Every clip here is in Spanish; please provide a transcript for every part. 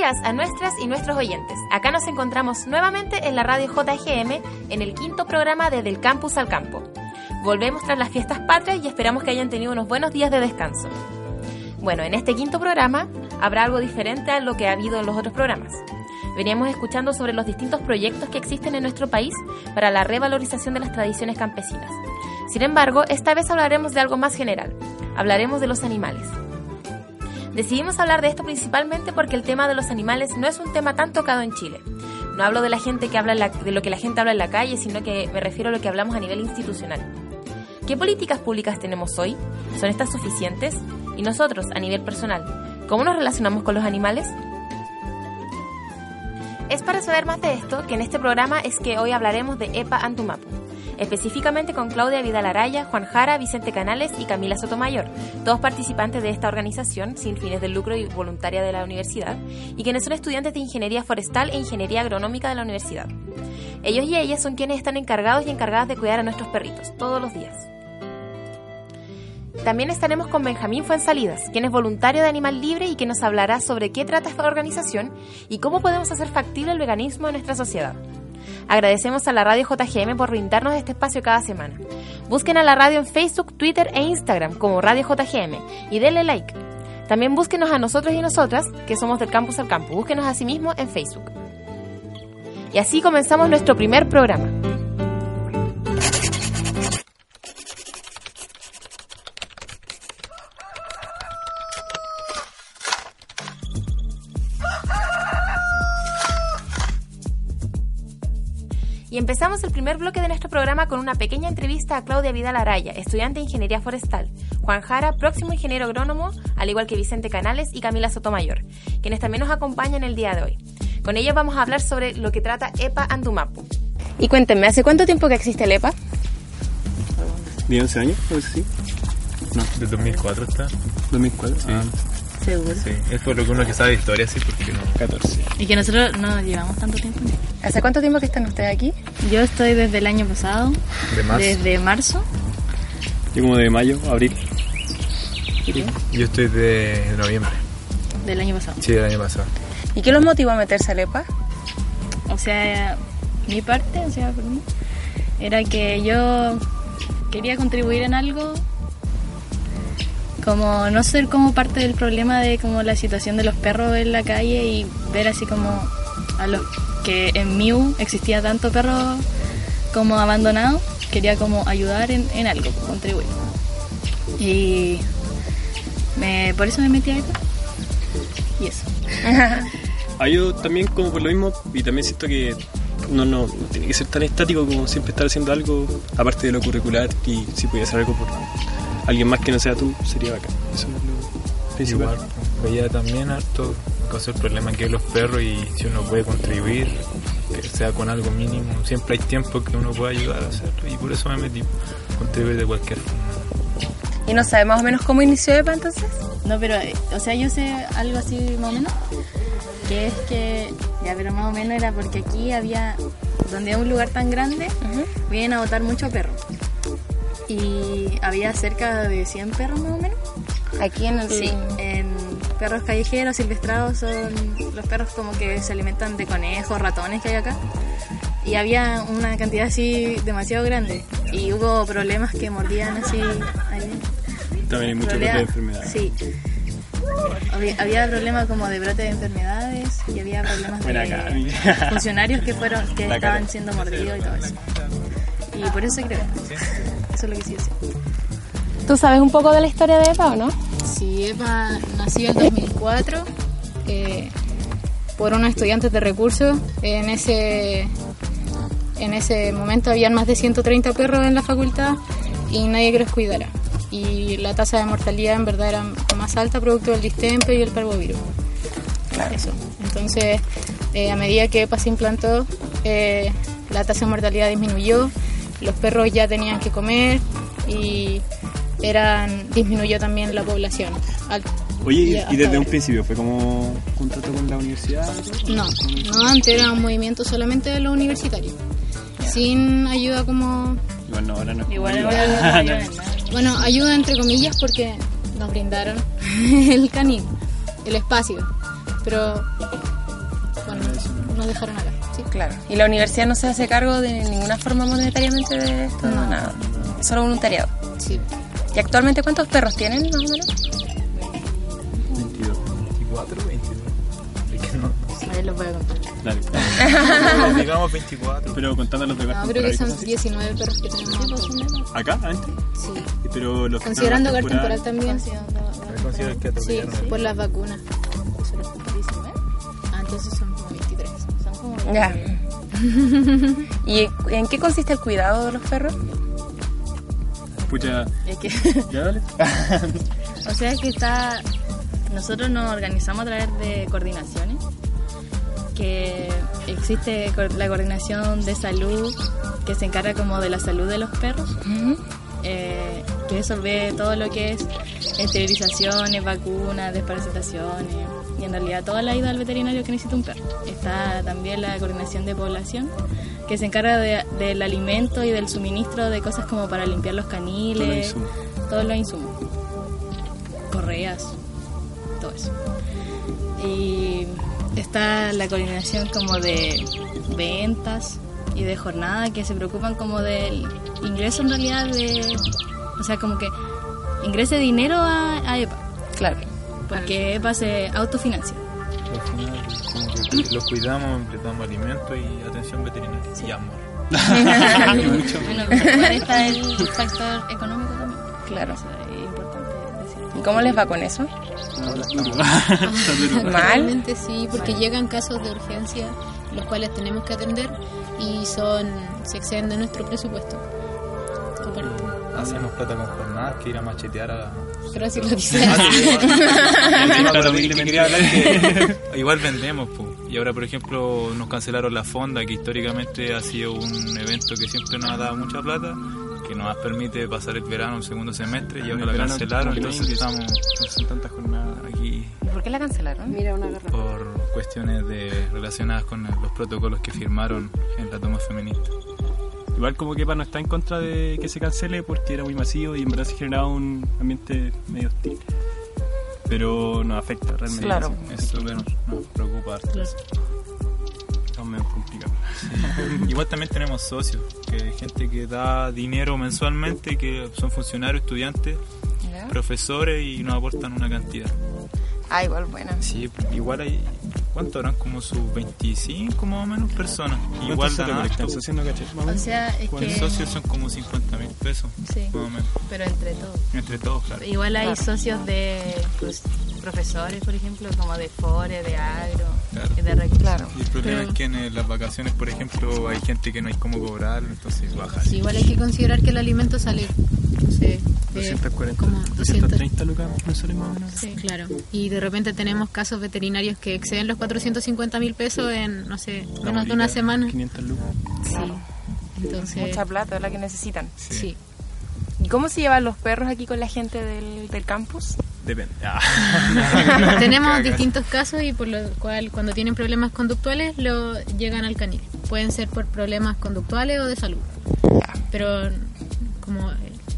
días a nuestras y nuestros oyentes. Acá nos encontramos nuevamente en la radio JGM en el quinto programa de Del Campus al Campo. Volvemos tras las fiestas patrias y esperamos que hayan tenido unos buenos días de descanso. Bueno, en este quinto programa habrá algo diferente a lo que ha habido en los otros programas. Veníamos escuchando sobre los distintos proyectos que existen en nuestro país para la revalorización de las tradiciones campesinas. Sin embargo, esta vez hablaremos de algo más general. Hablaremos de los animales. Decidimos hablar de esto principalmente porque el tema de los animales no es un tema tan tocado en Chile. No hablo de la gente que habla de lo que la gente habla en la calle, sino que me refiero a lo que hablamos a nivel institucional. ¿Qué políticas públicas tenemos hoy? ¿Son estas suficientes? Y nosotros, a nivel personal, ¿cómo nos relacionamos con los animales? Es para saber más de esto que en este programa es que hoy hablaremos de EPA Antumapu, específicamente con Claudia Vidal Araya, Juan Jara, Vicente Canales y Camila Sotomayor, todos participantes de esta organización sin fines de lucro y voluntaria de la universidad, y quienes son estudiantes de Ingeniería Forestal e Ingeniería Agronómica de la universidad. Ellos y ellas son quienes están encargados y encargadas de cuidar a nuestros perritos todos los días. También estaremos con Benjamín Fuensalidas, quien es voluntario de Animal Libre y que nos hablará sobre qué trata esta organización y cómo podemos hacer factible el veganismo en nuestra sociedad. Agradecemos a la radio JGM por brindarnos este espacio cada semana. Busquen a la radio en Facebook, Twitter e Instagram como Radio JGM y denle like. También búsquenos a nosotros y nosotras, que somos del Campus al Campo. Búsquenos a sí mismo en Facebook. Y así comenzamos nuestro primer programa. Empezamos el primer bloque de nuestro programa con una pequeña entrevista a Claudia Vidal Araya, estudiante de Ingeniería Forestal, Juan Jara, próximo ingeniero agrónomo, al igual que Vicente Canales y Camila Sotomayor, quienes también nos acompañan el día de hoy. Con ellos vamos a hablar sobre lo que trata EPA Andumapu. Y cuéntenme, ¿hace cuánto tiempo que existe el EPA? ¿De 11 años? No sé si. No. De 2004 está. 2004. Sí. Ah, Seguro. Sí, es por lo que uno que sabe de historia, sí, porque no. 14. Y que nosotros no llevamos tanto tiempo. ¿Hace cuánto tiempo que están ustedes aquí? Yo estoy desde el año pasado, De marzo. desde marzo. Yo como de mayo, abril. Yo estoy de noviembre. del año pasado. Sí, del año pasado. ¿Y qué los motivó a meterse al EPA? O sea, mi parte, o sea, por mí, era que yo quería contribuir en algo como no ser como parte del problema de como la situación de los perros en la calle y ver así como a los que en Miu existía tanto perro como abandonado, quería como ayudar en, en algo, contribuir. Y me, por eso me metí a EPA. Y eso. Ah, yo también como por lo mismo, y también siento que no, no tiene que ser tan estático como siempre estar haciendo algo, aparte de lo curricular, y si pudiera hacer algo por alguien más que no sea tú, sería bacán. Principal. Igual, veía también harto cosas el problema que hay los perros y si uno puede contribuir, que sea con algo mínimo, siempre hay tiempo que uno puede ayudar a hacerlo y por eso me metí, contribuir de cualquier forma. ¿Y no sabe más o menos cómo inició EPA entonces? No, pero, eh, o sea, yo sé algo así más o menos, que es que, ya, pero más o menos era porque aquí había, donde hay un lugar tan grande, vienen a botar muchos perros. Y había cerca de 100 perros más o menos. Aquí en el... Sí, en perros callejeros, silvestrados, son los perros como que se alimentan de conejos, ratones que hay acá. Y había una cantidad así demasiado grande. Y hubo problemas que mordían así. ahí. También hay muchos brotes de enfermedades. Sí. Había, había problemas como de brote de enfermedades y había problemas de funcionarios que fueron que La estaban cara. siendo mordidos y todo eso. Y por eso creo. Eso es lo que sí decir. ¿Tú sabes un poco de la historia de EPA o no? Sí, EPA nació en 2004 eh, por unos estudiantes de recursos. En ese, en ese momento habían más de 130 perros en la facultad y nadie que los cuidara. Y la tasa de mortalidad en verdad era más alta producto del distemper y el parvovirus. Eso. Entonces, eh, a medida que EPA se implantó, eh, la tasa de mortalidad disminuyó, los perros ya tenían que comer y eran disminuyó también la población. Al- Oye, y, desde un principio fue como contrato con la universidad. No, no, antes era un movimiento solamente de los universitarios, sin ayuda como, Igual no, ahora no. es Igual ahora no bueno, ayuda entre comillas porque nos brindaron el canil, el espacio, pero nos dejaron acá. Sí. Claro. ¿Y la universidad no se hace cargo de ninguna forma monetariamente de esto? No. nada. Solo voluntariado. Sí. ¿Y actualmente cuántos perros tienen, más o menos? 22, 24, 22. Es que no, no sé. Ahí los voy a contar. Dale. Pero digamos 24. Pero contando los de No, creo que son cosas 19 perros que tenemos. ¿Acá? ¿Adentro? Sí. Pero los que Considerando hogar temporal temporal- también. Me considero que Sí, atropellaron. por las vacunas. Ah, entonces son como 23. Son como Ya. ¿Y en qué consiste el cuidado de los perros? Pucha, Es que, ya dale. o sea, es que está. Nosotros nos organizamos a través de coordinaciones. Que existe co- la coordinación de salud que se encarga como de la salud de los perros. eh, que eso ve todo lo que es esterilizaciones, vacunas, desparasitaciones y en realidad toda la ida al veterinario que necesita un perro. Está también la coordinación de población que se encarga de- del alimento y del suministro de cosas como para limpiar los Todo lo caniles, todos los insumos, correas, todo eso. Y está la coordinación como de ventas y de jornada que se preocupan como del ingreso en realidad de, o sea, como que ingrese dinero a, a EPA, Claro. Porque EPA se autofinancia. Al final, los cuidamos, les damos alimento y atención veterinaria. Y amor. Bueno, está el factor económico también. Claro. Eso es importante decir. ¿Y cómo les va con eso? ¿Mal? Realmente sí, porque llegan casos de urgencia los cuales tenemos que atender y son se exceden de nuestro presupuesto. Aparte. Hacemos plata con jornadas que ir a machetear a. Pero así lo igual vendemos, po. y ahora por ejemplo nos cancelaron la fonda, que históricamente ha sido un evento que siempre nos ha dado mucha plata, que nos permite pasar el verano, el segundo semestre, y ahora la cancelaron, entonces estamos no son tantas jornadas aquí ¿Y por qué la cancelaron? Mira una garra. por cuestiones de relacionadas con los protocolos que firmaron en la toma feminista. Igual como que EPA no está en contra de que se cancele porque era muy masivo y en verdad se generaba un ambiente medio hostil. Pero nos afecta realmente. Claro. Eso que nos, nos preocupa harto. Está medio complicado. Igual también tenemos socios, que hay gente que da dinero mensualmente, que son funcionarios, estudiantes, ¿Ya? profesores y nos aportan una cantidad. Ah, igual, buena. Sí, igual hay, ¿cuánto eran? Como sus 25 más o menos personas. Igual ¿Cuánto se dan harto. Más o sea, es Los socios son como 50 mil pesos, Sí, más o menos. pero entre todos. Entre todos, claro. Igual hay Claro. socios de pues, profesores, por ejemplo, como de FORE, de agro, Claro. y de recursos. Claro. Y el problema Pero- es que en las vacaciones, por ejemplo, hay gente que no hay cómo cobrar, entonces baja. Sí, igual hay que considerar que el alimento sale, no sé, de 240, como 230 lucas mensuales más o menos. Sí, claro. Y de repente tenemos casos veterinarios que exceden los 450 mil pesos en, no sé, menos de una semana. 500 lucas. Sí. Entonces, Mucha plata es la que necesitan. sí. ¿Y cómo se llevan los perros aquí con la gente del, del campus? Depende. Ah. Tenemos distintos casos y por lo cual cuando tienen problemas conductuales lo llegan al canil. Pueden ser por problemas conductuales o de salud. Pero como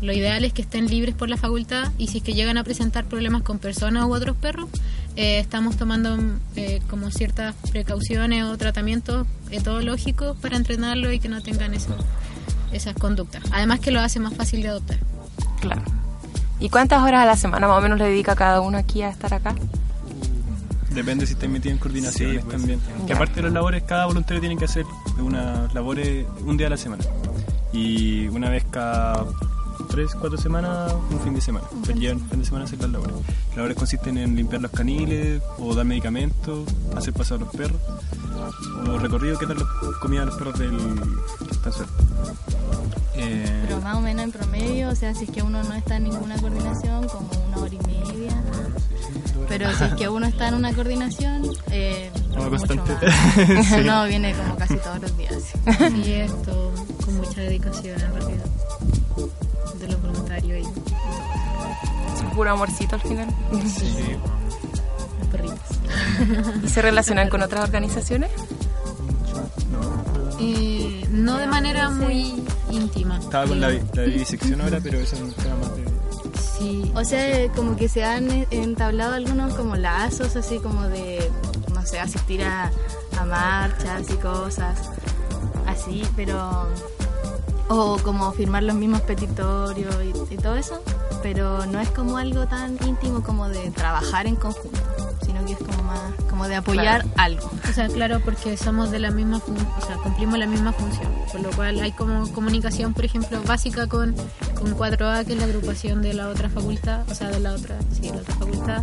lo ideal es que estén libres por la facultad y si es que llegan a presentar problemas con personas u otros perros, eh, estamos tomando eh, como ciertas precauciones o tratamientos etológicos para entrenarlo y que no tengan eso, esas conductas. Además que lo hace más fácil de adoptar. Claro. ¿Y cuántas horas a la semana más o menos le dedica cada uno aquí a estar acá? Depende si estás metido en coordinaciones Sí, pues, también. Que Ya. aparte de las labores, cada voluntario tiene que hacer unas labores un día a la semana. Y una vez cada tres, cuatro semanas, un fin de semana. Sería un fin de semana hacer las labores. Las labores consisten en limpiar los caniles, o dar medicamentos, hacer pasar a los perros, o recorrido que dar la comida a los perros del que están sueltos. Eh, Pero más o menos en promedio, o sea, si es que uno no está en ninguna coordinación, como una hora y media. Pero si es que uno está en una coordinación, eh, No, más. Sí. No, viene como casi todos los días. Y esto con mucha dedicación en realidad voluntarios y Es puro amorcito al final. Sí, los perritos. ¿Y se relacionan con otras organizaciones? Eh, no de manera muy íntima. Estaba con la, la vivisección ahora, pero eso es un tema más de... Sí. O sea, como que se han entablado algunos como lazos, así como de, no sé, asistir a a marchas y cosas así, pero o como firmar los mismos petitorios y, y todo eso, pero no es como algo tan íntimo como de trabajar en conjunto, sino que es como más como de apoyar algo. O sea, claro, porque somos de la misma fun- o sea, cumplimos la misma función, por lo cual hay como comunicación, por ejemplo, básica con, con 4A, que es la agrupación de la otra facultad, o sea, de la otra, sí, la otra facultad,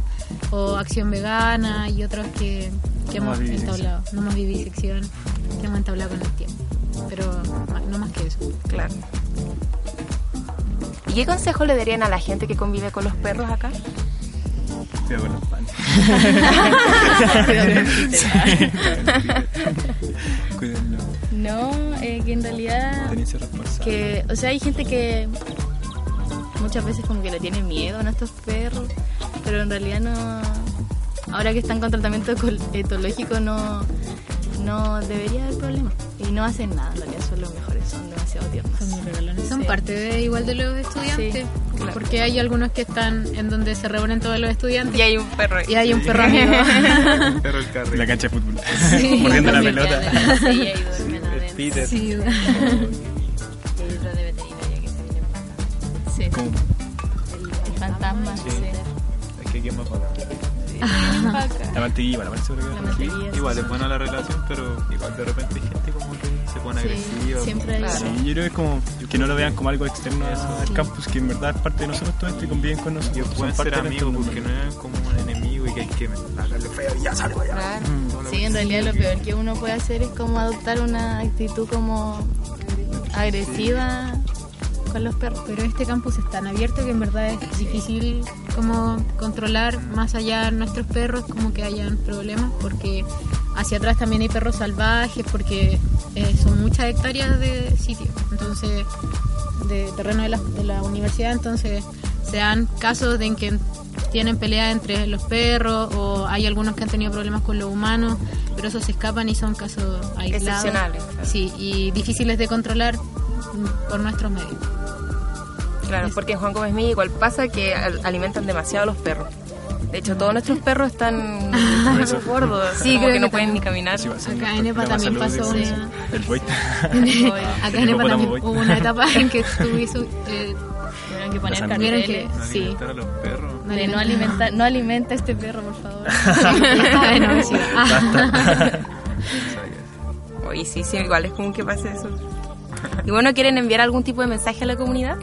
o Acción Vegana y otros que, que No hemos entablado, no más vivisección, que hemos entablado con el tiempo, pero no más que eso. Claro. ¿Y qué consejo le darían a la gente que convive con los perros acá? Cuidado con los panes. Cuídenlo. No, eh, que en realidad que o sea, hay gente que muchas veces como que le tiene miedo a nuestros perros, pero en realidad no. Ahora que están con tratamiento etológico no, no debería haber problema y no hacen nada. En realidad son los mejores, son demasiado tiernos. Son muy regalones. Son Sí. parte de igual de los estudiantes, Sí, claro. porque hay algunos que están en donde se reúnen todos los estudiantes Y hay un perro y hay un perro amigo. Perro el carril. La cancha de fútbol. Sí. Mordiendo la pelota. duermen adentro. Sí, Y hay otro de veterinaria que se viene Sí, el fantasma. Sí. sí. Es que quién más acá. La mantequilla, la parece La mantequilla. Igual es buena la relación, pero igual de repente hay gente que Sí, agresiva. siempre hay. Sí, yo creo que es como que no lo vean como algo externo al campus, que en verdad es parte de nosotros todo esto y conviven con nosotros. son Pueden parte ser amigos porque no es como un enemigo y que hay que hacerle feo y ya para allá. Claro. Mm. Sí, en realidad lo peor que uno puede hacer es como adoptar una actitud como agresiva con los perros. Pero este campus es tan abierto que en verdad es difícil como controlar más allá de nuestros perros, como que hayan problemas, porque hacia atrás también hay perros salvajes, porque eh, son muchas hectáreas de sitio, entonces de terreno de la, de la universidad, entonces se dan casos de en que tienen peleas entre los perros o hay algunos que han tenido problemas con los humanos, pero esos se escapan y son casos aislados. Excepcionales, claro. Sí, y difíciles de controlar por nuestros medios. Claro, porque en Juan Gómez Milla igual pasa que al- alimentan demasiado a los perros. De hecho, todos nuestros perros están gordos, gordos, Sí, como creo que no pueden ni caminar. Sí, Acá en EPA también pasó una... El. Acá en EPA también hubo una etapa en que tuvieron eh, Tuvieron que poner carteles. que... No Sí. alimentar a los perros. De no alimentar, no alimenta a este perro, por favor. Obesidad. Ah, Oye, sí, sí, igual es común que pase eso. Y bueno, ¿quieren enviar algún tipo de mensaje a la comunidad?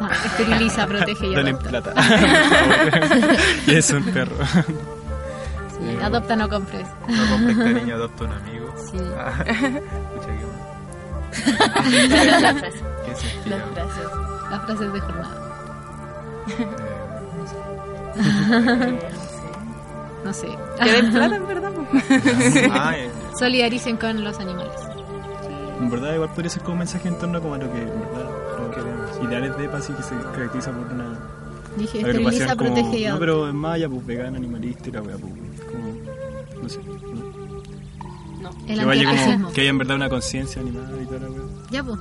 Ah, esteriliza, protege y Dale adopta. plata. y es un perro. Sí, adopta, no compres. No compres cariño, adopta un amigo. Sí. Ah, Escucha Las frases. ¿Qué se Las inspira? frases. Las frases de jornada. No sé. Que den plata, en verdad. Solidaricen con los animales. En verdad, igual podría ser como un mensaje en torno como a lo que, en verdad, como que ideales de EPA sí que se caracteriza por una Dije, esteriliza, agrupación como... protege y No, pero es más allá, pues vegana, animalista y la wea, pues, como... No sé, ¿no? El Que vaya como... Que haya en verdad una conciencia animal y toda la wea. Ya, pues.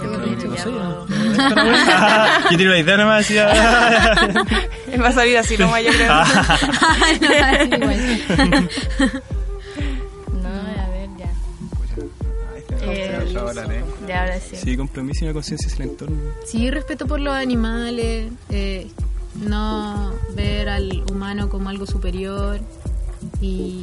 Ya, pues, No ya, sé, pues. Yo tiro la idea nomás, decía... Él va a salir así nomás, yo creo. ahora, ¿eh? Ya, ahora sí. Sí, compromiso y una conciencia hacia el entorno. Sí, respeto por los animales, eh, no ver al humano como algo superior y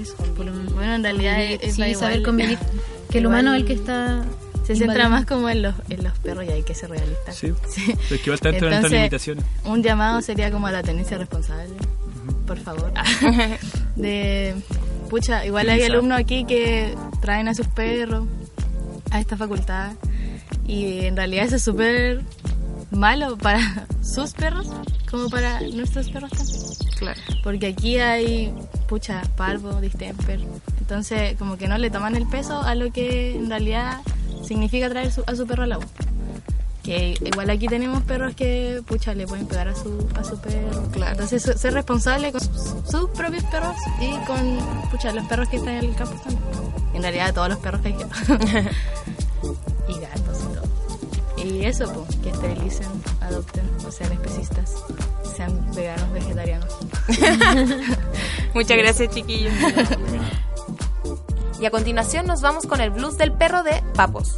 eso, por lo menos. Bueno, en realidad es- sí, es saber igual. convivir. Que el Igual humano es el que está... Se centra más como en los, en los perros y hay que ser realista. Sí, es que igual de Entonces, limitaciones. Un llamado sería como a la tenencia responsable, por favor. De, pucha, igual hay alumnos aquí que traen a sus perros a esta facultad y en realidad eso es súper malo para sus perros como para nuestros perros también. Claro. Porque aquí hay, pucha, parvo, distemper. Entonces, como que no le toman el peso a lo que en realidad significa traer su- a su perro a la U. Que igual aquí tenemos perros que, pucha, le pueden pegar a su, a su perro. Claro. Entonces, su- ser responsable con sus, sus propios perros y con, pucha, los perros que están en el campus también. En realidad, todos los perros que hay Y gatos y todo. Y eso, pues, que esterilicen, adopten, no sean especistas, sean veganos, vegetarianos. Muchas gracias, chiquillos. Y a continuación nos vamos con el blues del perro de Papos.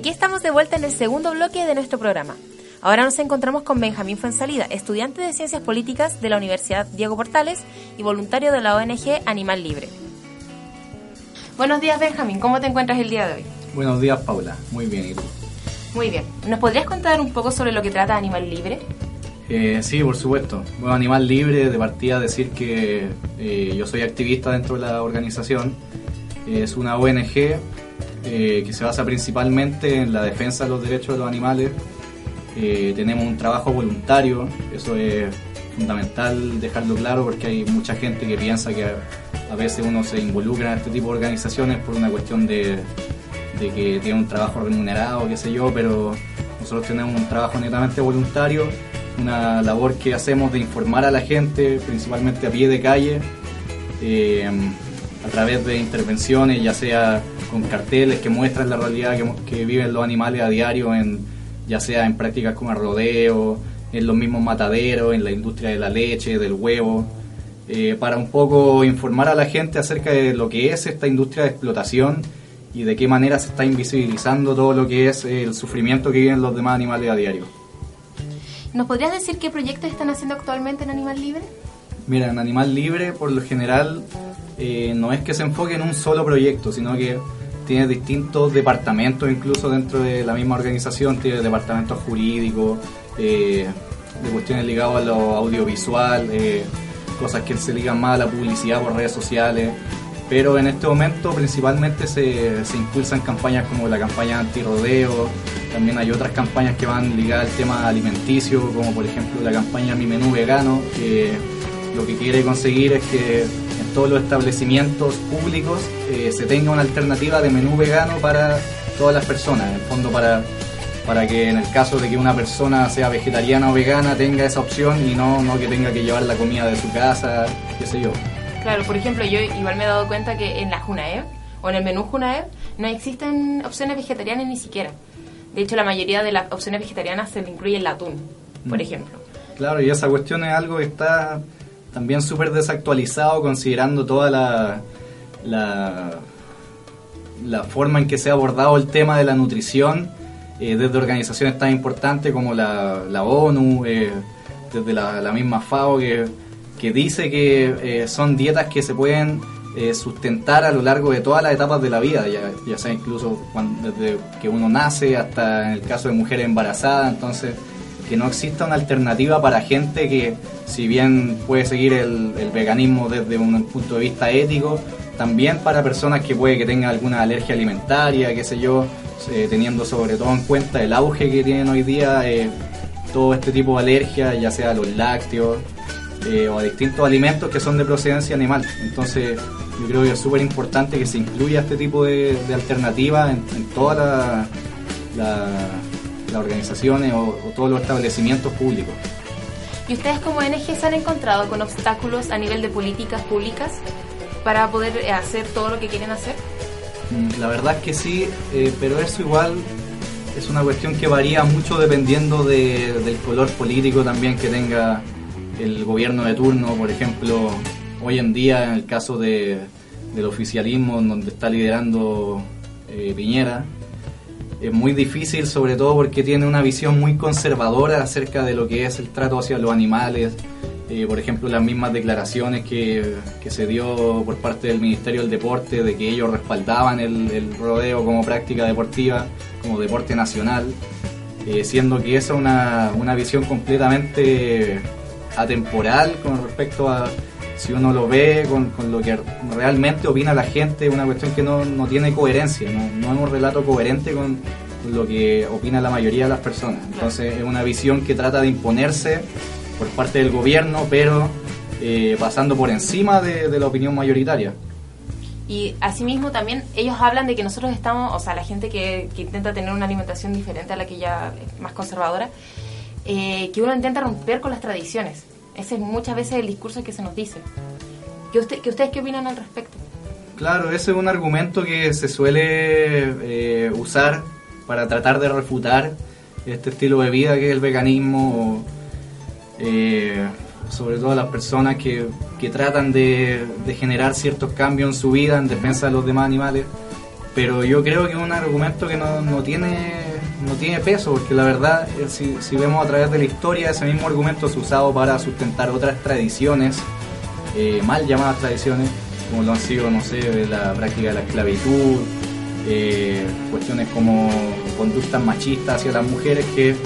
Aquí estamos de vuelta en el segundo bloque de nuestro programa. Ahora nos encontramos con Benjamín Fuensalida, estudiante de Ciencias Políticas de la Universidad Diego Portales y voluntario de la ONG Animal Libre. Buenos días, Benjamín. ¿Cómo te encuentras el día de hoy? Buenos días, Paula. Muy bien, ¿y tú? Muy bien. ¿Nos podrías contar un poco sobre lo que trata Animal Libre? Eh, sí, por supuesto. Bueno, Animal Libre, de partida decir que eh, yo soy activista dentro de la organización. Es una ONG eh, que se basa principalmente en la defensa de los derechos de los animales. Eh, tenemos un trabajo voluntario, eso es fundamental dejarlo claro porque hay mucha gente que piensa que a, a veces uno se involucra en este tipo de organizaciones por una cuestión de, de que tiene un trabajo remunerado, qué sé yo, pero nosotros tenemos un trabajo netamente voluntario, una labor que hacemos de informar a la gente, principalmente a pie de calle, eh, a través de intervenciones, ya sea con carteles que muestran la realidad que, que viven los animales a diario, en, ya sea en prácticas como el rodeo, en los mismos mataderos, en la industria de la leche, del huevo, eh, para un poco informar a la gente acerca de lo que es esta industria de explotación y de qué manera se está invisibilizando todo lo que es el sufrimiento que viven los demás animales a diario. ¿Nos podrías decir qué proyectos están haciendo actualmente en Animal Libre? Mira, en Animal Libre, por lo general, eh, no es que se enfoque en un solo proyecto, sino que tiene distintos departamentos incluso dentro de la misma organización, tiene departamentos jurídicos, eh, de cuestiones ligadas a lo audiovisual, eh, cosas que se ligan más a la publicidad por redes sociales. Pero en este momento principalmente se, se impulsan campañas como la campaña antirrodeo, también hay otras campañas que van ligadas al tema alimenticio, como por ejemplo la campaña Mi Menú Vegano, lo que quiere conseguir es que todos los establecimientos públicos eh, se tenga una alternativa de menú vegano para todas las personas, en el fondo para, para que en el caso de que una persona sea vegetariana o vegana tenga esa opción y no, no que tenga que llevar la comida de su casa, qué sé yo. Claro, por ejemplo, yo igual me he dado cuenta que en la Junaev o en el menú Junaev no existen opciones vegetarianas ni siquiera. De hecho, la mayoría de las opciones vegetarianas se le incluye el atún, por Mm. ejemplo. Claro, y esa cuestión es algo que está también súper desactualizado considerando toda la, la, forma en que se ha abordado el tema de la nutrición eh, desde organizaciones tan importantes como la, ONU, eh, desde la, misma FAO, que, que dice que eh, son dietas que se pueden sustentar a lo largo de todas las etapas de la vida, ya, ya sea incluso desde que uno nace hasta en el caso de mujeres embarazadas, entonces que no exista una alternativa para gente que, si bien puede seguir el, veganismo desde un punto de vista ético, también para personas que puede que tengan alguna alergia alimentaria, qué sé yo, teniendo sobre todo en cuenta el auge que tienen hoy día eh, todo este tipo de alergias, ya sea a los lácteos eh, o a distintos alimentos que son de procedencia animal. Entonces, yo creo que es súper importante que se incluya este tipo de, de alternativas en, en todas la- la- las organizaciones o, o todos los establecimientos públicos. ¿Y ustedes como ONG se han encontrado con obstáculos a nivel de políticas públicas para poder eh, hacer todo lo que quieren hacer? Mm, La verdad es que sí, eh, pero eso igual es una cuestión que varía mucho dependiendo de- del color político también que tenga el gobierno de turno. Por ejemplo, hoy en día, en el caso de, del oficialismo, donde está liderando eh, Piñera, es muy difícil, sobre todo porque tiene una visión muy conservadora acerca de lo que es el trato hacia los animales. Eh, por ejemplo, las mismas declaraciones que, que se dio por parte del Ministerio del Deporte de que ellos respaldaban el, rodeo como práctica deportiva, como deporte nacional, eh, siendo que esa es una, una visión completamente atemporal con respecto a si uno lo ve con, con lo que realmente opina la gente, una cuestión que no, no tiene coherencia, no, no es un relato coherente con, con lo que opina la mayoría de las personas. Entonces es una visión que trata de imponerse por parte del gobierno, pero eh, pasando por encima de, de la opinión mayoritaria. Y asimismo también ellos hablan de que nosotros estamos, o sea, la gente que, que intenta tener una alimentación diferente a la que ya es más conservadora, eh, que uno intenta romper con las tradiciones. Ese es muchas veces el discurso que se nos dice. ¿Qué, usted, que ¿Ustedes qué opinan al respecto? Claro, ese es un argumento que se suele eh, usar para tratar de refutar este estilo de vida que es el veganismo, eh, sobre todo las personas que, que tratan de, de generar ciertos cambios en su vida en defensa de los demás animales. Pero yo creo que es un argumento que no, no tiene, no tiene peso, porque la verdad, eh, si, si vemos a través de la historia, ese mismo argumento es usado para sustentar otras tradiciones, eh, mal llamadas tradiciones, como lo han sido, no sé, la práctica de la esclavitud, eh, cuestiones como conductas machistas hacia las mujeres que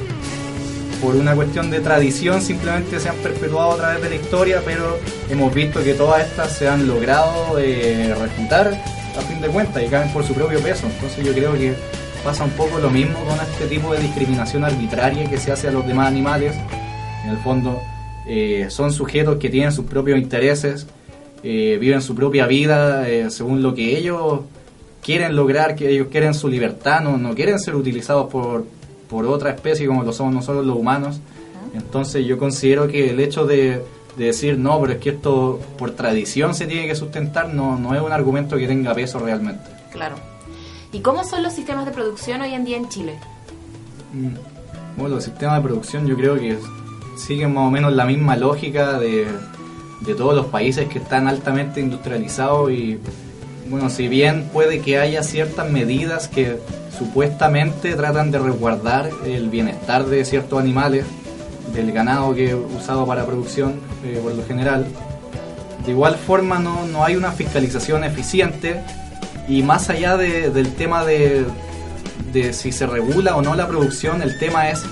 por una cuestión de tradición simplemente se han perpetuado a través de la historia, pero hemos visto que todas estas se han logrado eh, refutar a fin de cuentas y caen por su propio peso. Entonces yo creo que pasa un poco lo mismo con este tipo de discriminación arbitraria que se hace a los demás animales. En el fondo eh, son sujetos que tienen sus propios intereses, eh, viven su propia vida eh, según lo que ellos quieren lograr, que ellos quieren su libertad, no, no quieren ser utilizados por, por otra especie como lo somos nosotros los humanos. Entonces yo considero que el hecho de, de decir no, pero es que esto por tradición se tiene que sustentar, no, no es un argumento que tenga peso realmente. Claro. ¿Y cómo son los sistemas de producción hoy en día en Chile? Mm, Bueno, los sistemas de producción yo creo que siguen más o menos la misma lógica de, de todos los países que están altamente industrializados y bueno, si bien puede que haya ciertas medidas que supuestamente tratan de resguardar el bienestar de ciertos animales, del ganado que usado para producción eh, por lo general, de igual forma no, no hay una fiscalización eficiente y más allá de- del tema de, si se regula o no la producción, el tema es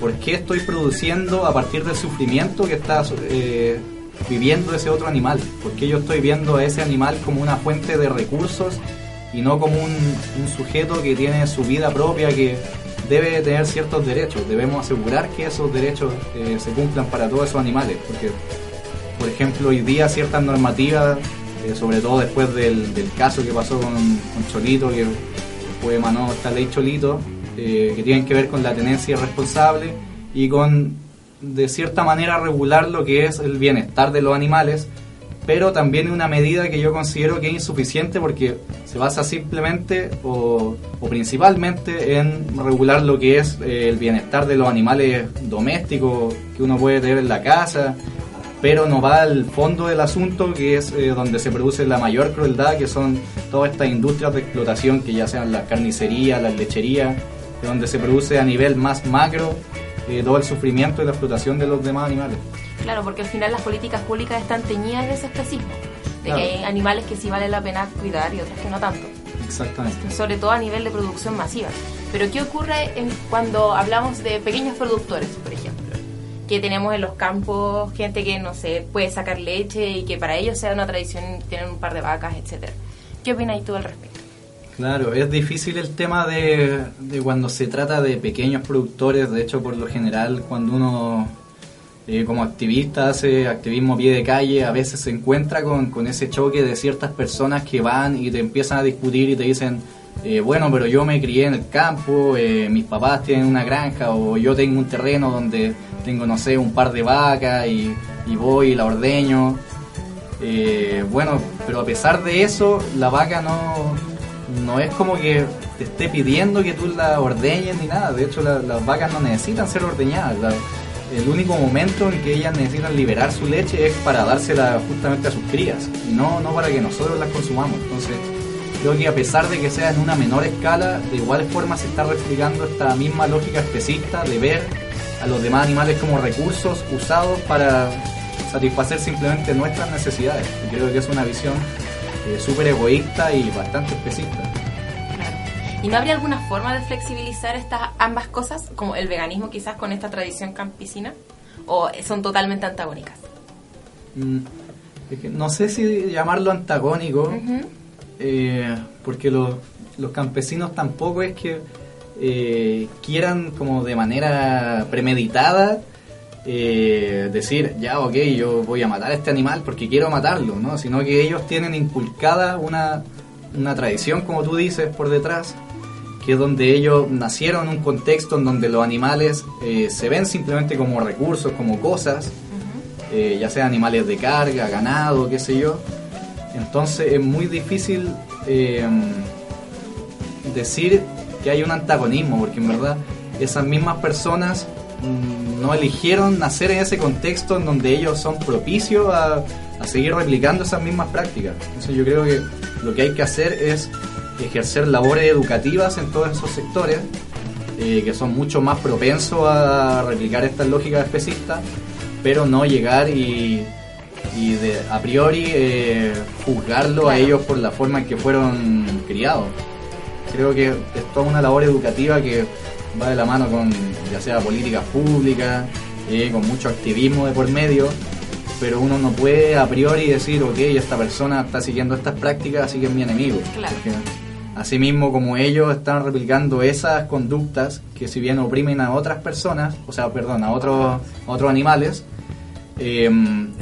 por qué estoy produciendo a partir del sufrimiento que está eh, viviendo ese otro animal, por qué yo estoy viendo a ese animal como una fuente de recursos y no como un, un sujeto que tiene su vida propia, que debe tener ciertos derechos. Debemos asegurar que esos derechos eh, se cumplan para todos esos animales, porque por ejemplo, hoy día ciertas normativas, eh, sobre todo después del, caso que pasó con, Cholito, que fue emanó esta ley Cholito, eh, que tienen que ver con la tenencia irresponsable y con, de cierta manera, regular lo que es el bienestar de los animales, pero también una medida que yo considero que es insuficiente porque se basa simplemente o, o principalmente en regular lo que es eh, el bienestar de los animales domésticos que uno puede tener en la casa, pero no va al fondo del asunto, que es eh, donde se produce la mayor crueldad, que son todas estas industrias de explotación, que ya sean las carnicerías, las lecherías, de donde se produce a nivel más macro eh, todo el sufrimiento y la explotación de los demás animales. Claro, porque al final las políticas públicas están teñidas de ese especismo. De Claro. que hay animales que sí vale la pena cuidar y otros que no tanto. Exactamente. sobre todo a nivel de producción masiva. Pero ¿qué ocurre en- cuando hablamos de pequeños productores, por ejemplo? Que tenemos en los campos gente que, no sé, puede sacar leche y que para ellos sea una tradición tener un par de vacas, etcétera. ¿Qué opinas tú al respecto? Claro, es difícil el tema de, de cuando se trata de pequeños productores, de hecho por lo general cuando uno eh, como activista hace activismo a pie de calle, a veces se encuentra con, con ese choque de ciertas personas que van y te empiezan a discutir y te dicen, eh, bueno, pero yo me crié en el campo, eh, mis papás tienen una granja o yo tengo un terreno donde tengo, no sé, un par de vacas y, y voy y la ordeño. Eh, bueno, pero a pesar de eso, la vaca no, no es como que te esté pidiendo que tú la ordeñes ni nada. De hecho, la- las vacas no necesitan ser ordeñadas. El único momento en que ellas necesitan liberar su leche es para dársela justamente a sus crías no, no para que nosotros las consumamos. Entonces, creo que a pesar de que sea en una menor escala, de igual forma se está replicando esta misma lógica especista de ver a los demás animales como recursos usados para satisfacer simplemente nuestras necesidades. Y creo que es una visión eh, súper egoísta y bastante especista. Claro. ¿Y no habría alguna forma de flexibilizar estas ambas cosas, como el veganismo quizás con esta tradición campesina? ¿O son totalmente antagónicas? Mm, es que no sé si llamarlo antagónico, Ujú. Eh, porque los, los campesinos tampoco es que eh, quieran como de manera premeditada eh, decir, ya ok, yo voy a matar a este animal porque quiero matarlo, ¿no? sino que ellos tienen inculcada una, una tradición, como tú dices, por detrás, que es donde ellos nacieron en un contexto en donde los animales eh, se ven simplemente como recursos, como cosas, ya sea animales de carga, ganado, qué sé yo. Entonces es muy difícil eh, decir que hay un antagonismo, porque en verdad esas mismas personas mm, no eligieron nacer en ese contexto en donde ellos son propicios a, seguir replicando esas mismas prácticas. Entonces yo creo que lo que hay que hacer es ejercer labores educativas en todos esos sectores eh, que son mucho más propensos a replicar estas lógicas especistas, pero no llegar y, y de, a priori eh, juzgarlo a Claro. ellos por la forma en que fueron criados. Creo que es toda una labor educativa que va de la mano con ya sea políticas públicas, eh, con mucho activismo de por medio, pero uno no puede a priori decir, ok, esta persona está siguiendo estas prácticas, así que es mi enemigo. Claro. Porque asimismo, como ellos están replicando esas conductas que si bien oprimen a otras personas, o sea, perdón, a otros, a otros animales, eh,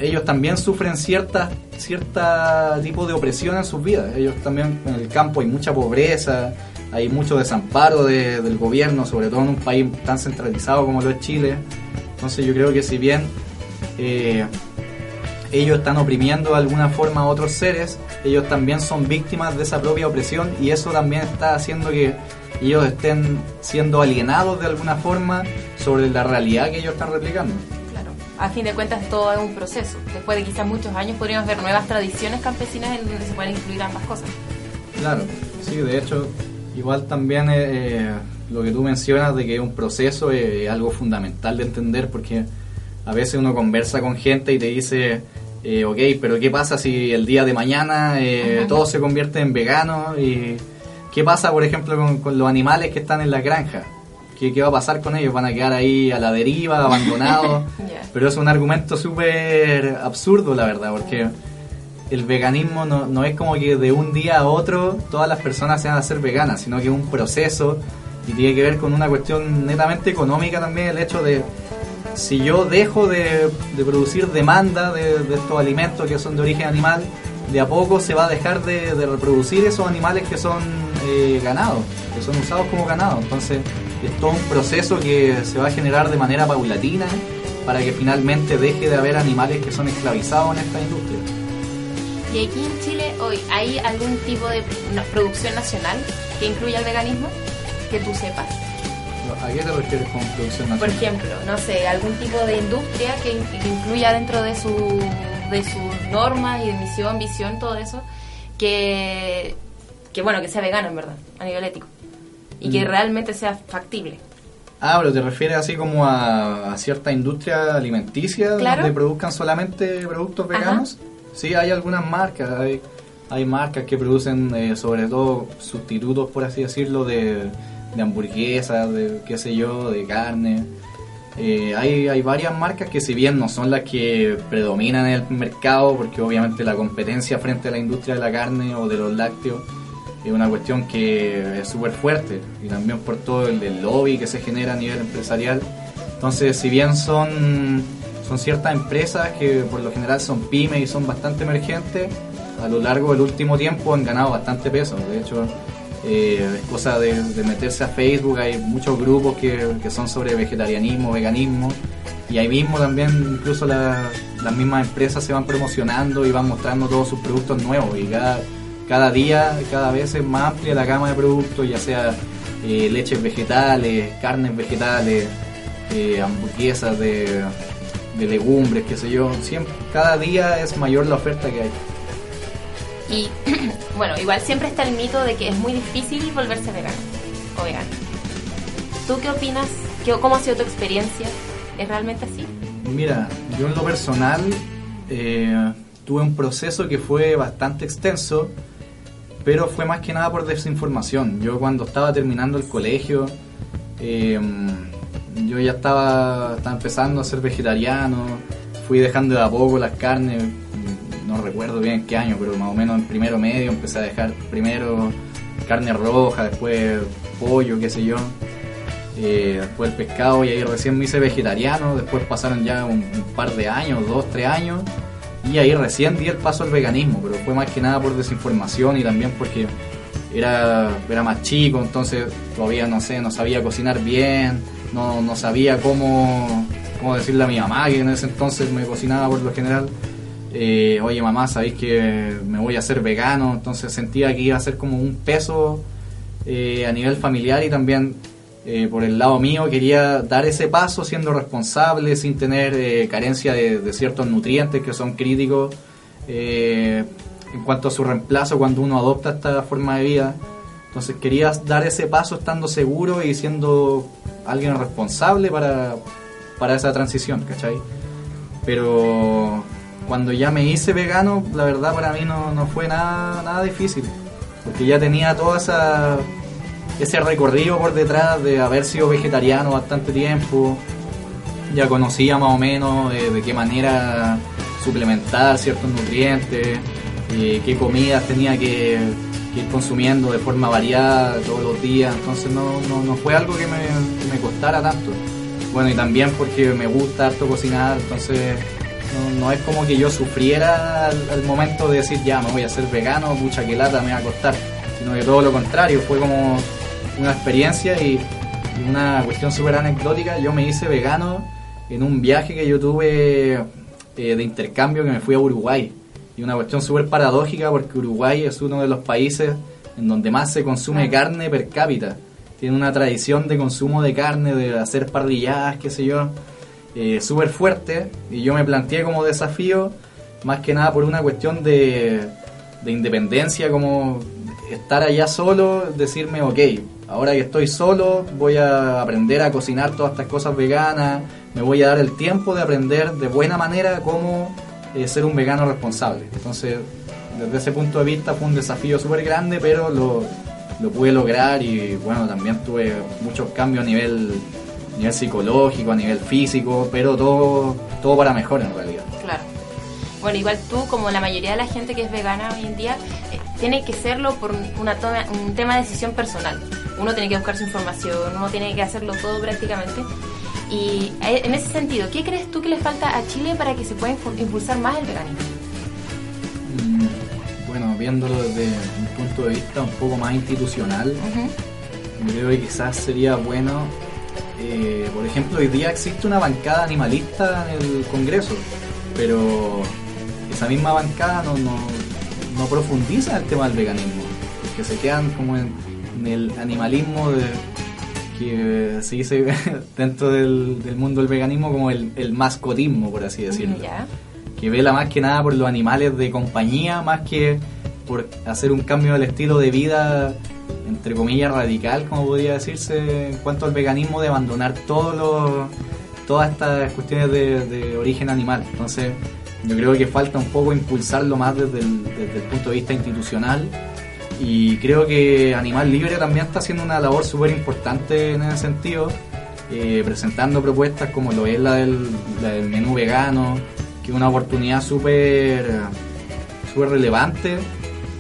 ellos también sufren cierta, cierta tipo de opresión en sus vidas. Ellos también en el campo hay mucha pobreza, hay mucho desamparo de- del gobierno, sobre todo en un país tan centralizado como lo es Chile. Entonces yo creo que si bien eh, ellos están oprimiendo de alguna forma a otros seres, ellos también son víctimas de esa propia opresión y eso también está haciendo que ellos estén siendo alienados de alguna forma sobre la realidad que ellos están replicando. A fin de cuentas, todo es un proceso. Después de quizás muchos años podríamos ver nuevas tradiciones campesinas en donde se pueden incluir ambas cosas. Claro, sí, de hecho, igual también eh, eh, lo que tú mencionas de que es un proceso es algo fundamental de entender porque a veces uno conversa con gente y te dice, eh, ok, pero ¿qué pasa si el día de mañana eh, todos se convierten en veganos? ¿Y qué pasa, por ejemplo, con, con los animales que están en la granja? ¿Qué, qué va a pasar con ellos? ¿Van a quedar ahí a la deriva, abandonados? Pero es un argumento súper absurdo, la verdad, porque el veganismo no, no es como que de un día a otro todas las personas se van a hacer veganas, sino que es un proceso y tiene que ver con una cuestión netamente económica también, el hecho de si yo dejo de, de producir demanda de, de estos alimentos que son de origen animal, de a poco se va a dejar de, de reproducir esos animales que son eh, ganados, que son usados como ganado. Entonces es todo un proceso que se va a generar de manera paulatina para que finalmente deje de haber animales que son esclavizados en esta industria. ¿Y aquí en Chile hoy hay algún tipo de producción nacional que incluya el veganismo? Que tú sepas. ¿A qué te refieres con producción Por nacional? ejemplo, no sé, algún tipo de industria que, in- que incluya dentro de su de sus normas y de misión, visión, todo eso, que, que bueno, que sea vegano en verdad, a nivel ético. Y que Mm. realmente sea factible. Ah, pero te refieres así como a, a cierta industria alimenticia Claro. donde produzcan solamente productos Ajá. veganos. Sí, hay algunas marcas, hay, hay marcas que producen eh, sobre todo sustitutos, por así decirlo, de, de hamburguesas, de qué sé yo, de carne. Eh, hay, hay varias marcas que si bien no son las que predominan en el mercado, porque obviamente la competencia frente a la industria de la carne o de los lácteos es una cuestión que es súper fuerte y también por todo el, el lobby que se genera a nivel empresarial. Entonces, si bien son, son ciertas empresas que por lo general son pymes y son bastante emergentes, a lo largo del último tiempo han ganado bastante peso. De hecho, eh, es cosa de, de meterse a Facebook, hay muchos grupos que, que son sobre vegetarianismo, veganismo, y ahí mismo también incluso la- las mismas empresas se van promocionando y van mostrando todos sus productos nuevos y cada, cada día, cada vez es más amplia la gama de productos, ya sea eh, leches vegetales, carnes vegetales, eh, hamburguesas de, de legumbres, qué sé yo, siempre, cada día es mayor la oferta que hay. Y bueno, igual siempre está el mito de que es muy difícil volverse vegano o vegano. ¿Tú qué opinas? ¿Qué, ¿Cómo ha sido tu experiencia? ¿Es realmente así? Mira, yo en lo personal eh, tuve un proceso que fue bastante extenso, pero fue más que nada por desinformación. Yo cuando estaba terminando el colegio, eh, yo ya estaba, estaba empezando a ser vegetariano, fui dejando de a poco las carnes, no recuerdo bien en qué año, pero más o menos en primero medio empecé a dejar primero carne roja, después pollo, qué sé yo eh, después el pescado y ahí recién me hice vegetariano, después pasaron ya un, un par de años, dos, tres años, y ahí recién di el paso al veganismo, pero fue más que nada por desinformación y también porque era, era más chico, entonces todavía no sé, no sabía cocinar bien, no, no sabía cómo, cómo decirle a mi mamá, que en ese entonces me cocinaba por lo general. eh, oye mamá, sabéis que me voy a hacer vegano, entonces sentía que iba a ser como un peso eh, a nivel familiar y también eh, por el lado mío quería dar ese paso siendo responsable, sin tener eh, carencia de, de ciertos nutrientes que son críticos eh, en cuanto a su reemplazo cuando uno adopta esta forma de vida. Entonces quería dar ese paso estando seguro y siendo alguien responsable para, para esa transición, ¿cachai? Pero cuando ya me hice vegano, la verdad para mí no, no fue nada, nada difícil, porque ya tenía toda esa ese recorrido por detrás de haber sido vegetariano bastante tiempo, ya conocía más o menos eh, de qué manera suplementar ciertos nutrientes, eh, qué comidas tenía que, que ir consumiendo de forma variada todos los días, entonces no, no, no fue algo que me, que me costara tanto. Bueno, y también porque me gusta harto cocinar, entonces no, no es como que yo sufriera al, al momento de decir ya me voy a hacer vegano, mucha que lata me va a costar, sino que todo lo contrario, fue como una experiencia y, una cuestión súper anecdótica. Yo me hice vegano en un viaje que yo tuve eh, de intercambio que me fui a Uruguay. Y una cuestión súper paradójica porque Uruguay es uno de los países en donde más se consume carne per cápita. Tiene una tradición de consumo de carne, de hacer parrilladas, qué sé yo, eh, súper fuerte. Y yo me planteé como desafío, más que nada por una cuestión de, de independencia, como estar allá solo, decirme, ok, ahora que estoy solo, voy a aprender a cocinar todas estas cosas veganas, me voy a dar el tiempo de aprender de buena manera cómo eh, ser un vegano responsable. Entonces, desde ese punto de vista fue un desafío súper grande, pero lo, lo pude lograr y bueno, también tuve muchos cambios a nivel, nivel psicológico, a nivel físico, pero todo, todo para mejor en realidad. Claro. Bueno, igual tú, como la mayoría de la gente que es vegana hoy en día, eh, tiene que serlo por una toma- un tema de decisión personal. Uno tiene que buscar su información, uno tiene que hacerlo todo prácticamente. Y eh, en ese sentido, ¿qué crees tú que le falta a Chile para que se pueda impulsar más el veganismo? Mm, Bueno, viéndolo desde un punto de vista un poco más institucional, creo que quizás sería bueno, eh, por ejemplo, hoy día existe una bancada animalista en el Congreso, pero esa misma bancada no, no, no profundiza el tema del veganismo, que se quedan como en, en el animalismo de, que se dice dentro del, del mundo del veganismo como el, el mascotismo, por así decirlo Ya. que vela más que nada por los animales de compañía, más que por hacer un cambio del estilo de vida, entre comillas, radical, como podría decirse, en cuanto al veganismo, de abandonar todos los, todas estas cuestiones de, de origen animal. Entonces, yo creo que falta un poco impulsarlo más desde el, desde el punto de vista institucional. Y creo que Animal Libre también está haciendo una labor súper importante en ese sentido, eh, presentando propuestas como lo es la del, la del menú vegano, que es una oportunidad súper súper relevante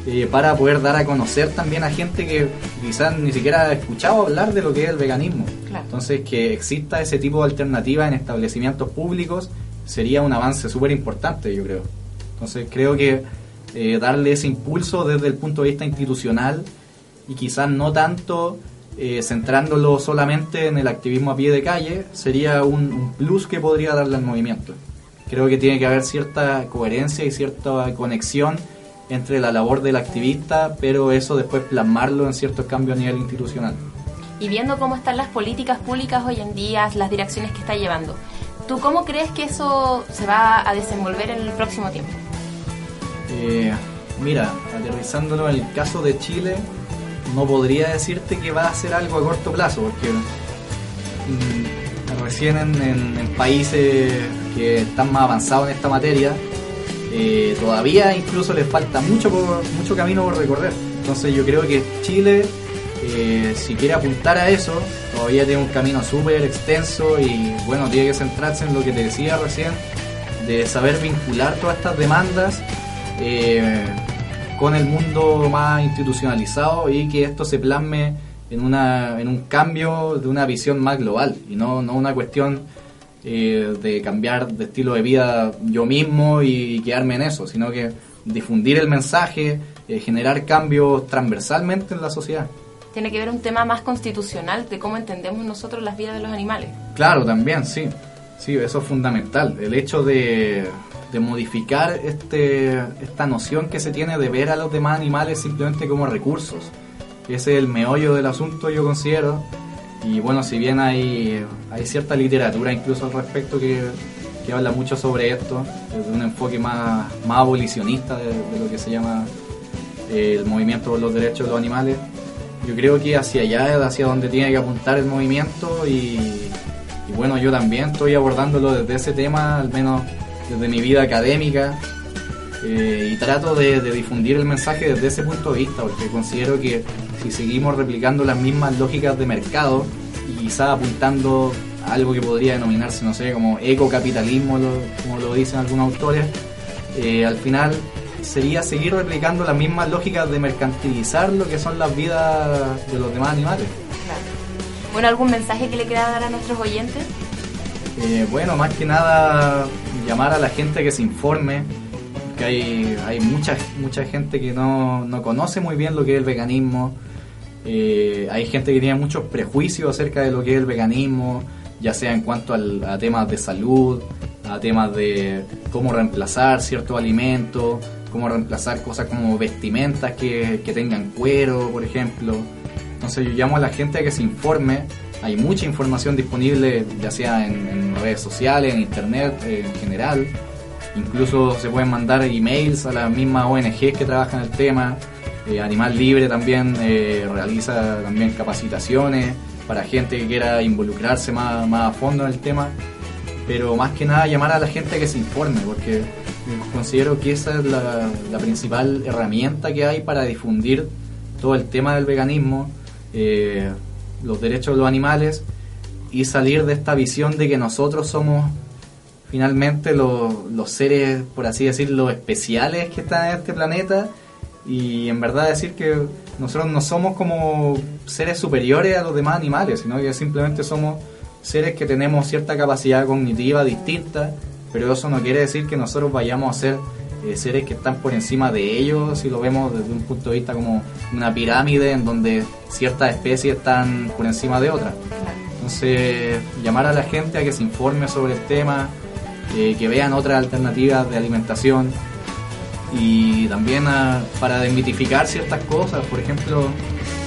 eh, para poder dar a conocer también a gente que quizás ni siquiera ha escuchado hablar de lo que es el veganismo. Claro. Entonces, que exista ese tipo de alternativa en establecimientos públicos sería un avance súper importante, yo creo. Entonces, creo que eh, darle ese impulso desde el punto de vista institucional y quizás no tanto eh, centrándolo solamente en el activismo a pie de calle, sería un, un plus que podría darle al movimiento. Creo que tiene que haber cierta coherencia y cierta conexión entre la labor del activista, pero eso después plasmarlo en ciertos cambios a nivel institucional. Y viendo cómo están las políticas públicas hoy en día, las direcciones que está llevando, ¿tú cómo crees que eso se va a desenvolver en el próximo tiempo? Eh, mira, aterrizándolo en el caso de Chile, no podría decirte que va a ser algo a corto plazo, porque mm, recién en, países que están más avanzados en esta materia, eh, todavía incluso les falta mucho, mucho camino por recorrer. Entonces yo creo que Chile, eh, si quiere apuntar a eso, todavía tiene un camino súper extenso y bueno, tiene que centrarse en lo que te decía recién, de saber vincular todas estas demandas eh, con el mundo más institucionalizado y que esto se plasme en, una, en un cambio de una visión más global y no, no una cuestión eh, de cambiar de estilo de vida yo mismo y quedarme en eso, sino que difundir el mensaje, eh, generar cambios transversalmente en la sociedad. Tiene que ver un tema más constitucional de cómo entendemos nosotros las vidas de los animales. Claro, también, sí. Sí, eso es fundamental. El hecho de, de modificar este, esta noción que se tiene de ver a los demás animales simplemente como recursos. Ese es el meollo del asunto, yo considero. Y bueno, si bien hay, hay cierta literatura incluso al respecto que, que habla mucho sobre esto, desde un enfoque más, más abolicionista de, lo que se llama eh, el movimiento por los derechos de los animales, yo creo que hacia allá es hacia donde tiene que apuntar el movimiento y, y bueno, yo también estoy abordándolo desde ese tema, al menos desde mi vida académica, Eh, y trato de, de difundir el mensaje desde ese punto de vista, porque considero que si seguimos replicando las mismas lógicas de mercado y quizá apuntando a algo que podría denominarse, no sé, como ecocapitalismo, lo- como lo dicen algunos autores, eh, al final sería seguir replicando las mismas lógicas de mercantilizar lo que son las vidas de los demás animales. Bueno, ¿algún mensaje que le quiera dar a nuestros oyentes? Eh, bueno, más que nada llamar a la gente que se informe, que hay, hay mucha, mucha gente que no, no conoce muy bien lo que es el veganismo, Eh, hay gente que tiene muchos prejuicios acerca de lo que es el veganismo, ya sea en cuanto a temas de salud, a temas de cómo reemplazar ciertos alimentos, cómo reemplazar cosas como vestimentas que, que tengan cuero, por ejemplo. Entonces yo llamo a la gente a que se informe. Hay mucha información disponible, ya sea en, redes sociales, en internet eh, en general. Incluso se pueden mandar emails a las mismas ONGs que trabajan el tema. Eh, Animal Libre también eh, realiza también capacitaciones para gente que quiera involucrarse más, más a fondo en el tema. Pero más que nada llamar a la gente que se informe, porque considero que esa es la, la principal herramienta que hay para difundir todo el tema del veganismo, eh, los derechos de los animales y salir de esta visión de que nosotros somos finalmente los, los seres, por así decirlo, especiales que están en este planeta. Y en verdad decir que nosotros no somos como seres superiores a los demás animales, sino que simplemente somos seres que tenemos cierta capacidad cognitiva distinta, pero eso no quiere decir que nosotros vayamos a ser eh, seres que están por encima de ellos, si lo vemos desde un punto de vista como una pirámide en donde ciertas especies están por encima de otras. Entonces, llamar a la gente a que se informe sobre el tema, eh, que vean otras alternativas de alimentación y también para desmitificar ciertas cosas, por ejemplo,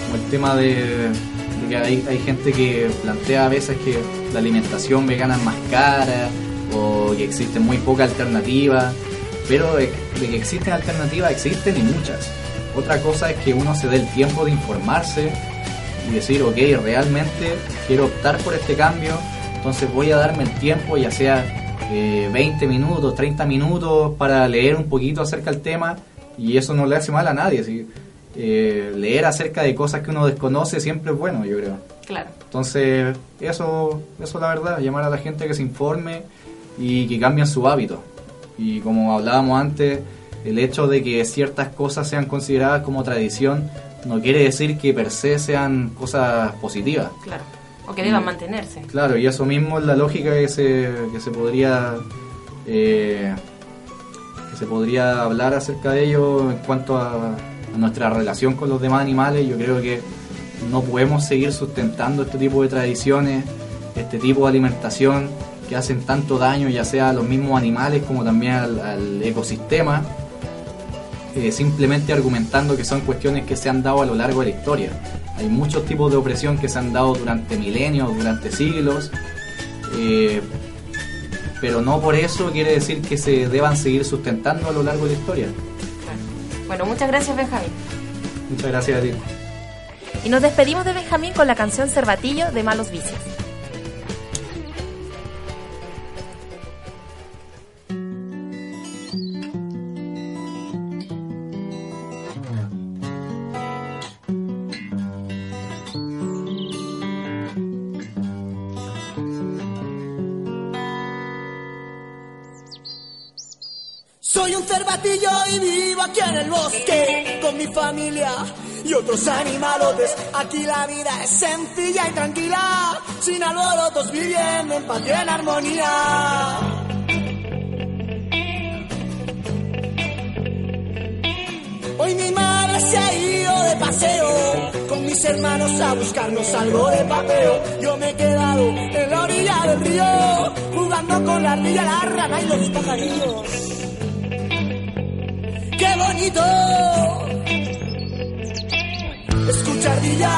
como el tema de, de que hay, hay gente que plantea a veces que la alimentación vegana es más cara o que existen muy pocas alternativas, pero de, de que existen alternativas existen y muchas. Otra cosa es que uno se dé el tiempo de informarse y decir, ok, realmente quiero optar por este cambio, entonces voy a darme el tiempo, ya sea eh, 20 minutos, 30 minutos, para leer un poquito acerca del tema, y eso no le hace mal a nadie. ¿sí? Eh, leer acerca de cosas que uno desconoce siempre es bueno, yo creo. Claro. Entonces, eso, eso es la verdad, llamar a la gente que se informe y que cambien su hábito. Y como hablábamos antes, el hecho de que ciertas cosas sean consideradas como tradición no quiere decir que per se sean cosas positivas. Claro. O que deban mantenerse. Claro, y eso mismo es la lógica que se, que se podría eh, que se podría hablar acerca de ello en cuanto a, a nuestra relación con los demás animales. Yo creo que no podemos seguir sustentando este tipo de tradiciones, este tipo de alimentación que hacen tanto daño ya sea a los mismos animales como también al, al ecosistema, eh, simplemente argumentando que son cuestiones que se han dado a lo largo de la historia. Hay muchos tipos de opresión que se han dado durante milenios, durante siglos, eh, pero no por eso quiere decir que se deban seguir sustentando a lo largo de la historia. Bueno, muchas gracias, Benjamín. Muchas gracias a ti. Y nos despedimos de Benjamín con la canción Cervatillo de Malos Vicios. Soy un cervatillo y vivo aquí en el bosque con mi familia y otros animalotes. Aquí la vida es sencilla y tranquila, sin alborotos viviendo en paz y en armonía. Hoy mi madre se ha ido de paseo con mis hermanos a buscarnos algo de papeo. Yo me he quedado en la orilla del río jugando con la ardilla, la rana y los pajarillos. ¡Qué bonito! Escucha ardilla,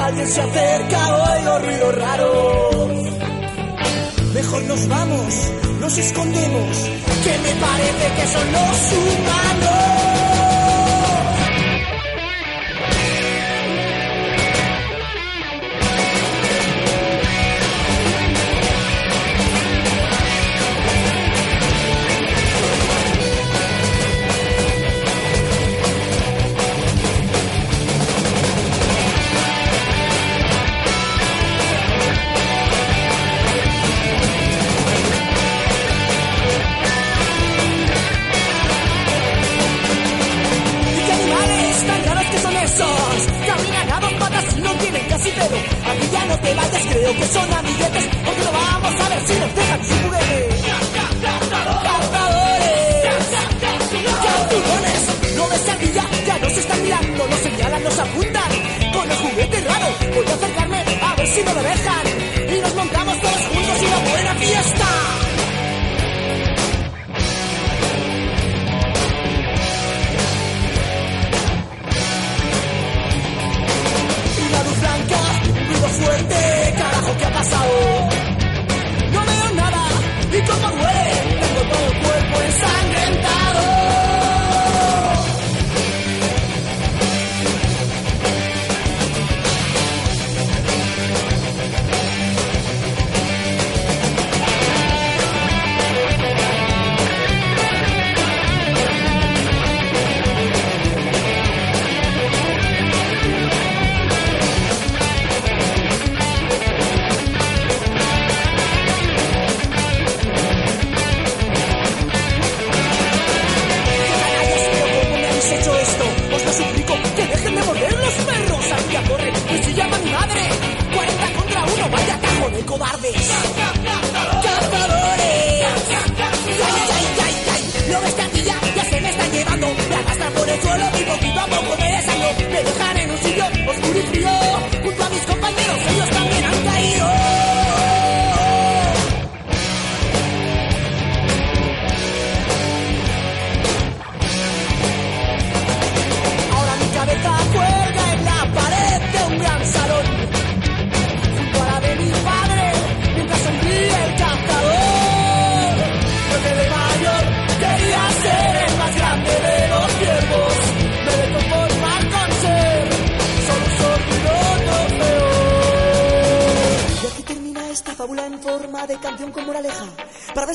alguien se acerca, oigo ruidos raros. Mejor nos vamos, nos escondemos, que me parece que son los humanos.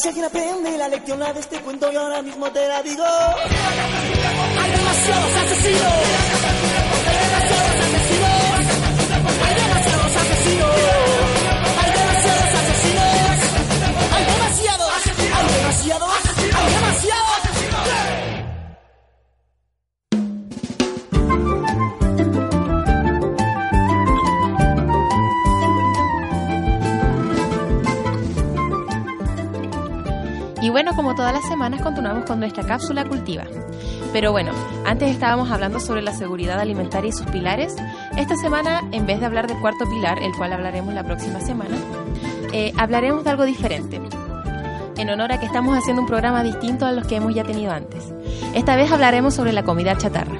Si alguien aprende la lección de este cuento y ahora mismo te la digo. Hay demasiados asesinos. Hay demasiados asesinos. Hay demasiados asesinos. Hay demasiados asesinos. Hay demasiados. Hay demasiados. Hay demasiados. Todas las semanas continuamos con nuestra cápsula cultiva. Pero bueno, antes estábamos hablando sobre la seguridad alimentaria y sus pilares. Esta semana, en vez de hablar del cuarto pilar, el cual hablaremos la próxima semana, eh, hablaremos de algo diferente. En honor a que estamos haciendo un programa distinto a los que hemos ya tenido antes. Esta vez hablaremos sobre la comida chatarra.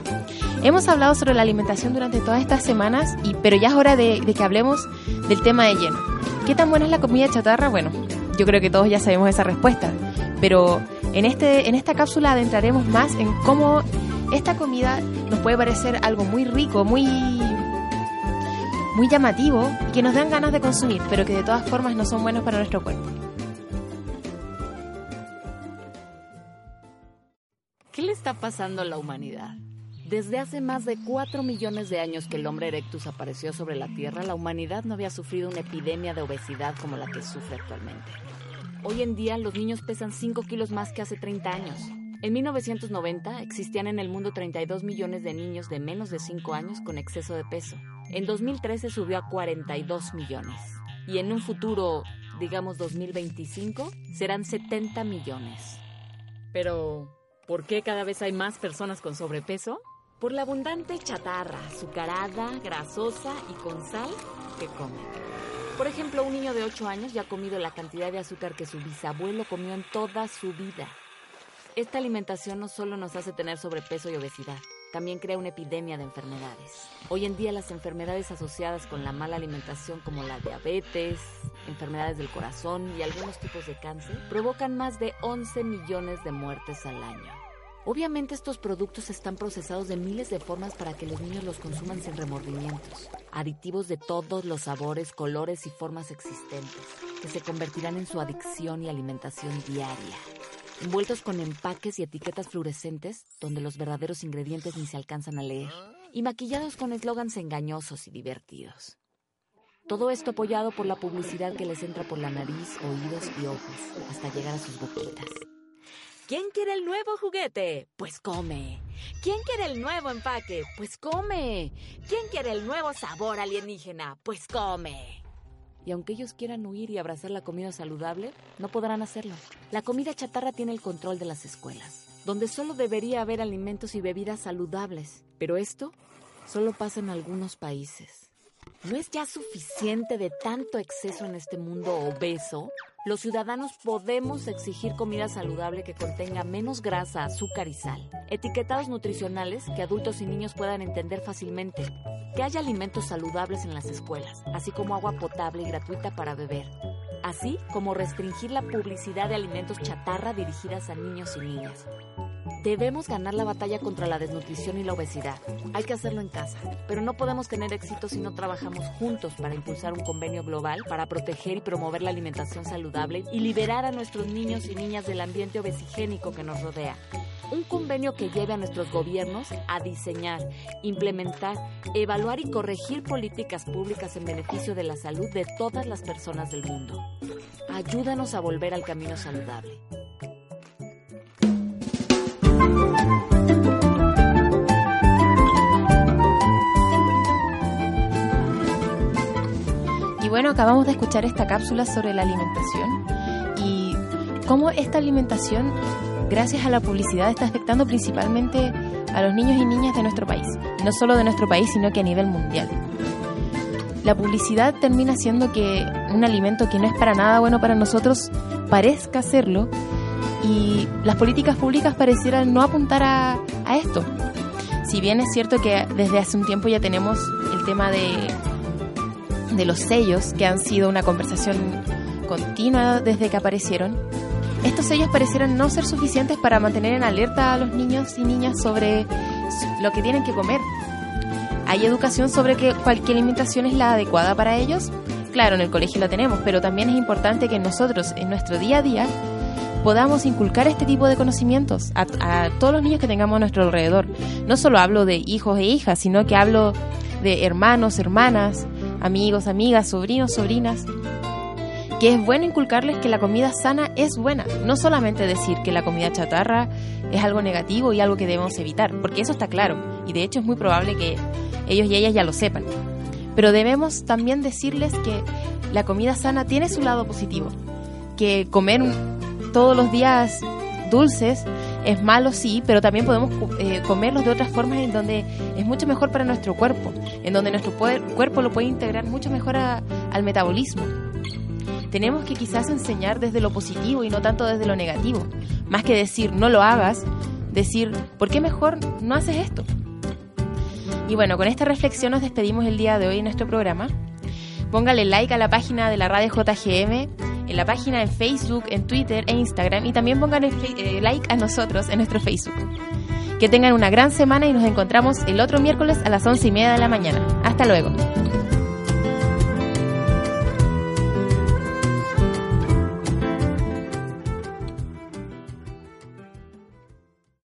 Hemos hablado sobre la alimentación durante todas estas semanas, pero ya es hora de que hablemos del tema de lleno. ¿Qué tan buena es la comida chatarra? Bueno, yo creo que todos ya sabemos esa respuesta, pero en, este, en esta cápsula adentraremos más en cómo esta comida nos puede parecer algo muy rico, muy, muy llamativo y que nos dan ganas de consumir, pero que de todas formas no son buenos para nuestro cuerpo. ¿Qué le está pasando a la humanidad? Desde hace más de 4 millones de años que el hombre erectus apareció sobre la Tierra, la humanidad no había sufrido una epidemia de obesidad como la que sufre actualmente. Hoy en día los niños pesan 5 kilos más que hace 30 años. En 1990 existían en el mundo 32 millones de niños de menos de 5 años con exceso de peso. En 2013 subió a 42 millones. Y en un futuro, digamos 2025, serán 70 millones. Pero, ¿por qué cada vez hay más personas con sobrepeso? Por la abundante chatarra, azucarada, grasosa y con sal que comen. Por ejemplo, un niño de 8 años ya ha comido la cantidad de azúcar que su bisabuelo comió en toda su vida. Esta alimentación no solo nos hace tener sobrepeso y obesidad, también crea una epidemia de enfermedades. Hoy en día las enfermedades asociadas con la mala alimentación como la diabetes, enfermedades del corazón y algunos tipos de cáncer provocan más de 11 millones de muertes al año. Obviamente estos productos están procesados de miles de formas para que los niños los consuman sin remordimientos. Aditivos de todos los sabores, colores y formas existentes, que se convertirán en su adicción y alimentación diaria. Envueltos con empaques y etiquetas fluorescentes, donde los verdaderos ingredientes ni se alcanzan a leer. Y maquillados con eslogans engañosos y divertidos. Todo esto apoyado por la publicidad que les entra por la nariz, oídos y ojos, hasta llegar a sus boquitas. ¿Quién quiere el nuevo juguete? Pues come. ¿Quién quiere el nuevo empaque? Pues come. ¿Quién quiere el nuevo sabor alienígena? Pues come. Y aunque ellos quieran huir y abrazar la comida saludable, no podrán hacerlo. La comida chatarra tiene el control de las escuelas, donde solo debería haber alimentos y bebidas saludables. Pero esto solo pasa en algunos países. ¿No es ya suficiente de tanto exceso en este mundo obeso? Los ciudadanos podemos exigir comida saludable que contenga menos grasa, azúcar y sal. Etiquetados nutricionales que adultos y niños puedan entender fácilmente. Que haya alimentos saludables en las escuelas, así como agua potable y gratuita para beber. Así como restringir la publicidad de alimentos chatarra dirigidas a niños y niñas. Debemos ganar la batalla contra la desnutrición y la obesidad. Hay que hacerlo en casa, pero no podemos tener éxito si no trabajamos juntos para impulsar un convenio global para proteger y promover la alimentación saludable y liberar a nuestros niños y niñas del ambiente obesigénico que nos rodea. Un convenio que lleve a nuestros gobiernos a diseñar, implementar, evaluar y corregir políticas públicas en beneficio de la salud de todas las personas del mundo. Ayúdanos a volver al camino saludable. Bueno, acabamos de escuchar esta cápsula sobre la alimentación y cómo esta alimentación, gracias a la publicidad, está afectando principalmente a los niños y niñas de nuestro país. No solo de nuestro país, sino que a nivel mundial. La publicidad termina haciendo que un alimento que no es para nada bueno para nosotros parezca serlo y las políticas públicas parecieran no apuntar a, a esto. Si bien es cierto que desde hace un tiempo ya tenemos el tema de, de los sellos, que han sido una conversación continua desde que aparecieron, estos sellos parecieran no ser suficientes para mantener en alerta a los niños y niñas sobre lo que tienen que comer. ¿Hay educación sobre que cualquier alimentación es la adecuada para ellos? Claro, en el colegio la tenemos, pero también es importante que nosotros, en nuestro día a día, podamos inculcar este tipo de conocimientos a, a, todos los niños que tengamos a nuestro alrededor. No solo hablo de hijos e hijas, sino que hablo de hermanos, hermanas, amigos, amigas, sobrinos, sobrinas. Que es bueno inculcarles que la comida sana es buena. No solamente decir que la comida chatarra es algo negativo y algo que debemos evitar, porque eso está claro. Y de hecho es muy probable que ellos y ellas ya lo sepan. Pero debemos también decirles que la comida sana tiene su lado positivo. Que comer todos los días dulces es malo, sí, pero también podemos eh, comerlos de otras formas en donde es mucho mejor para nuestro cuerpo, en donde nuestro cuerpo lo puede integrar mucho mejor al metabolismo. Tenemos que quizás enseñar desde lo positivo y no tanto desde lo negativo. Más que decir no lo hagas, decir ¿por qué mejor no haces esto? Y bueno, con esta reflexión nos despedimos el día de hoy en nuestro programa. Póngale like a la página de la radio JGM, en la página en Facebook, en Twitter e Instagram y también pónganle eh, like a nosotros en nuestro Facebook. Que tengan una gran semana y nos encontramos el otro miércoles a las once y media de la mañana. Hasta luego.